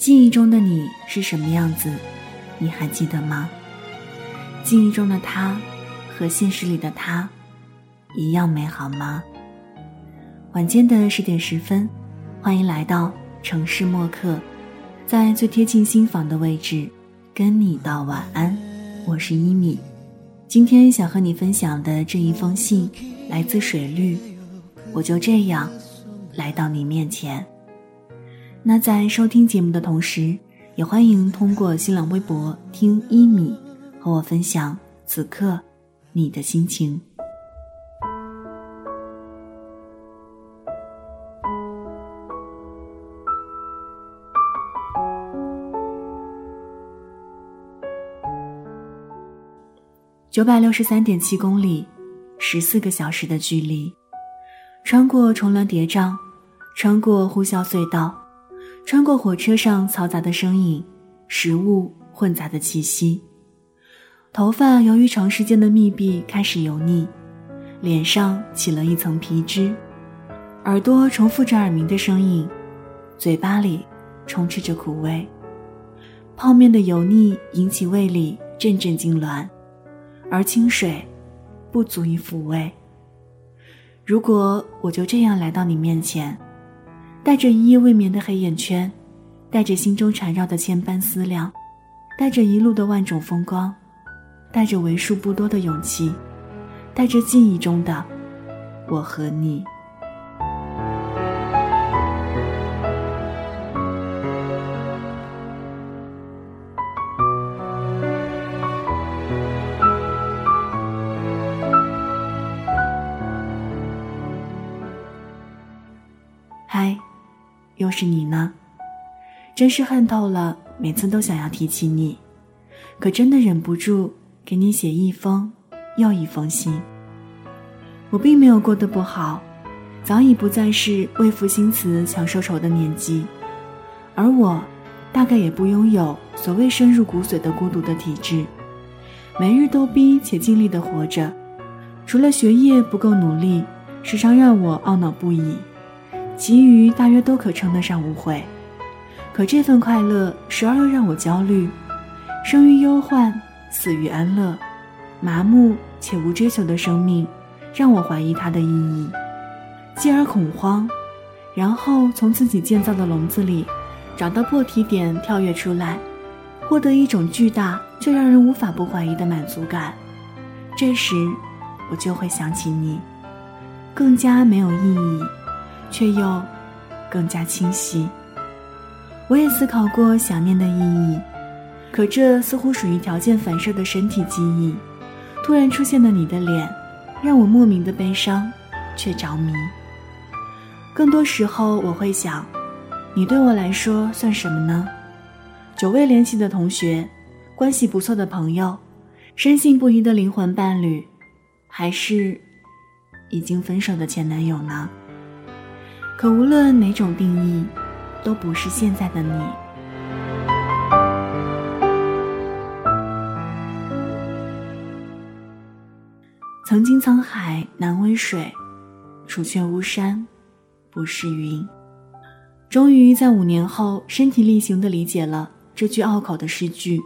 记忆中的你是什么样子？你还记得吗？记忆中的他和现实里的他一样美好吗？晚间的十点十分，欢迎来到城市默客，在最贴近心房的位置，跟你道晚安。我是一米，今天想和你分享的这一封信来自水绿，我就这样来到你面前。那在收听节目的同时，也欢迎通过新浪微博听一米和我分享此刻你的心情。九百六十三点七公里，十四个小时的距离，穿过重峦叠嶂，穿过呼啸隧道。穿过火车上嘈杂的声音，食物混杂的气息，头发由于长时间的密闭开始油腻，脸上起了一层皮脂，耳朵重复着耳鸣的声音，嘴巴里充斥着苦味，泡面的油腻引起胃里阵阵痉挛，而清水不足以抚慰。如果我就这样来到你面前。带着一夜未眠的黑眼圈，带着心中缠绕的千般思量，带着一路的万种风光，带着为数不多的勇气，带着记忆中的我和你。又是你呢，真是恨透了。每次都想要提起你，可真的忍不住给你写一封又一封信。我并没有过得不好，早已不再是为赋新词强说愁的年纪，而我，大概也不拥有所谓深入骨髓的孤独的体质，每日都逼且尽力的活着，除了学业不够努力，时常让我懊恼不已。其余大约都可称得上无悔，可这份快乐时而又让我焦虑，生于忧患，死于安乐，麻木且无追求的生命，让我怀疑它的意义，继而恐慌，然后从自己建造的笼子里找到破题点跳跃出来，获得一种巨大却让人无法不怀疑的满足感，这时我就会想起你，更加没有意义。却又更加清晰。我也思考过想念的意义，可这似乎属于条件反射的身体记忆。突然出现的你的脸，让我莫名的悲伤，却着迷。更多时候，我会想，你对我来说算什么呢？久未联系的同学，关系不错的朋友，深信不疑的灵魂伴侣，还是已经分手的前男友呢？可无论哪种定义，都不是现在的你。曾经沧海难为水，除却巫山不是云。终于在五年后，身体力行的理解了这句拗口的诗句，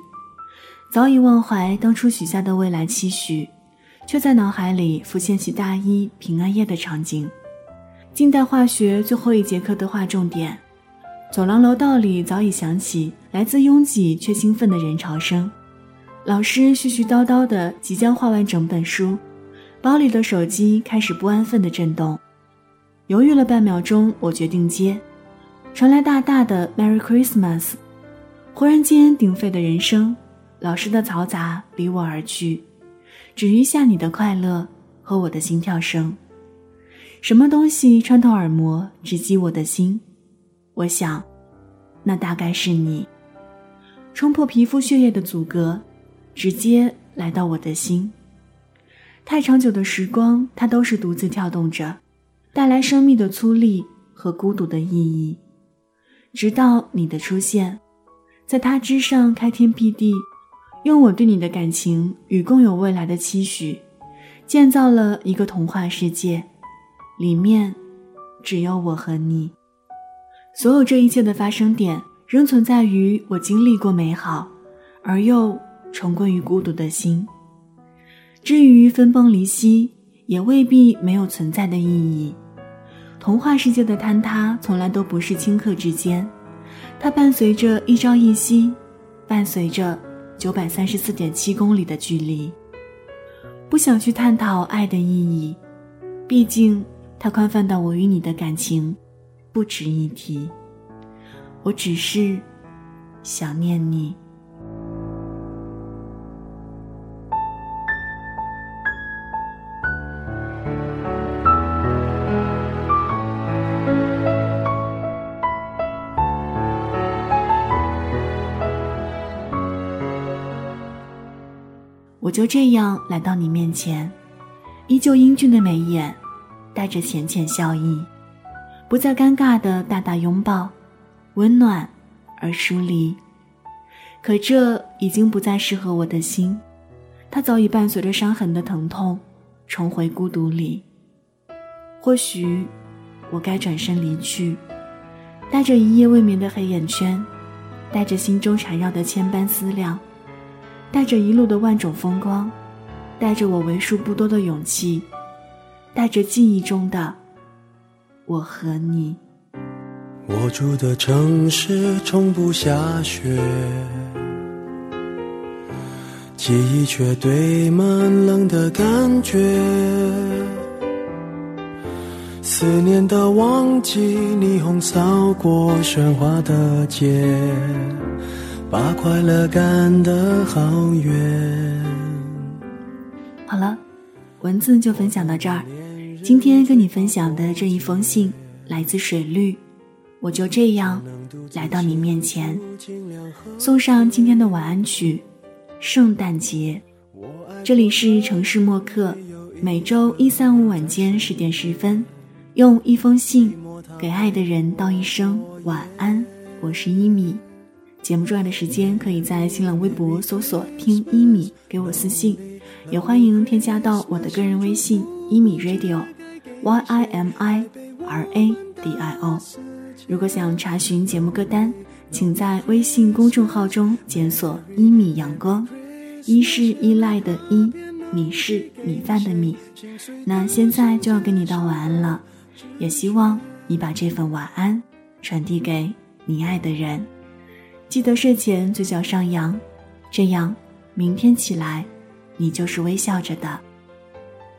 早已忘怀当初许下的未来期许，却在脑海里浮现起大一平安夜的场景。近代化学最后一节课的划重点，走廊楼道里早已响起来自拥挤却兴奋的人潮声。老师絮絮叨叨的即将画完整本书，包里的手机开始不安分的震动。犹豫了半秒钟，我决定接。传来大大的 “Merry Christmas”。忽然间，鼎沸的人声，老师的嘈杂离我而去，只余下你的快乐和我的心跳声。什么东西穿透耳膜，直击我的心？我想，那大概是你，冲破皮肤血液的阻隔，直接来到我的心。太长久的时光，它都是独自跳动着，带来生命的粗粝和孤独的意义。直到你的出现，在它之上开天辟地，用我对你的感情与共有未来的期许，建造了一个童话世界。里面，只有我和你。所有这一切的发生点，仍存在于我经历过美好，而又重归于孤独的心。至于分崩离析，也未必没有存在的意义。童话世界的坍塌从来都不是顷刻之间，它伴随着一朝一夕，伴随着九百三十四点七公里的距离。不想去探讨爱的意义，毕竟它宽泛到我与你的感情不值一提。我只是想念你。我就这样来到你面前，依旧英俊的眉眼，带着浅浅笑意，不再尴尬的大大拥抱，温暖而疏离。可这已经不再适合我的心，它早已伴随着伤痕的疼痛，重回孤独里。或许，我该转身离去，带着一夜未眠的黑眼圈，带着心中缠绕的千般思量。带着一路的万种风光，带着我为数不多的勇气，带着记忆中的我和你。我住的城市从不下雪，记忆却堆满冷的感觉。思念的旺季，霓虹扫过喧哗的街。把快乐赶得好远。好了，文字就分享到这儿。今天跟你分享的这一封信来自水绿，我就这样来到你面前，送上今天的晚安曲《圣诞节》。这里是城市默客，每周一、三、五晚间十点十分，用一封信给爱的人道一声晚安。我是一米。节目重要的时间，可以在新浪微博搜索“听一米”给我私信，也欢迎添加到我的个人微信“一米 radio”，y i m i r a d i o。如果想查询节目歌单，请在微信公众号中检索“一米阳光”，一是依赖的依，米是米饭的米。那现在就要跟你道晚安了，也希望你把这份晚安传递给你爱的人。记得睡前嘴角上扬，这样明天起来，你就是微笑着的。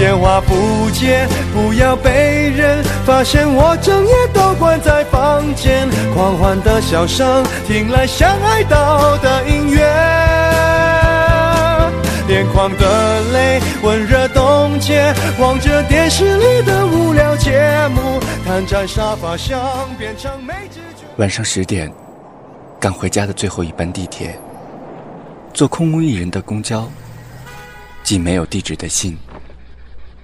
电话不接，不要被人发现我整夜都关在房间。狂欢的笑声听来像哀悼的音乐，眼眶的泪温热冻结，望着电视里的无聊节目，瘫在沙发上变成没知觉。晚上十点，赶回家的最后一班地铁。坐空无一人的公交，寄没有地址的信，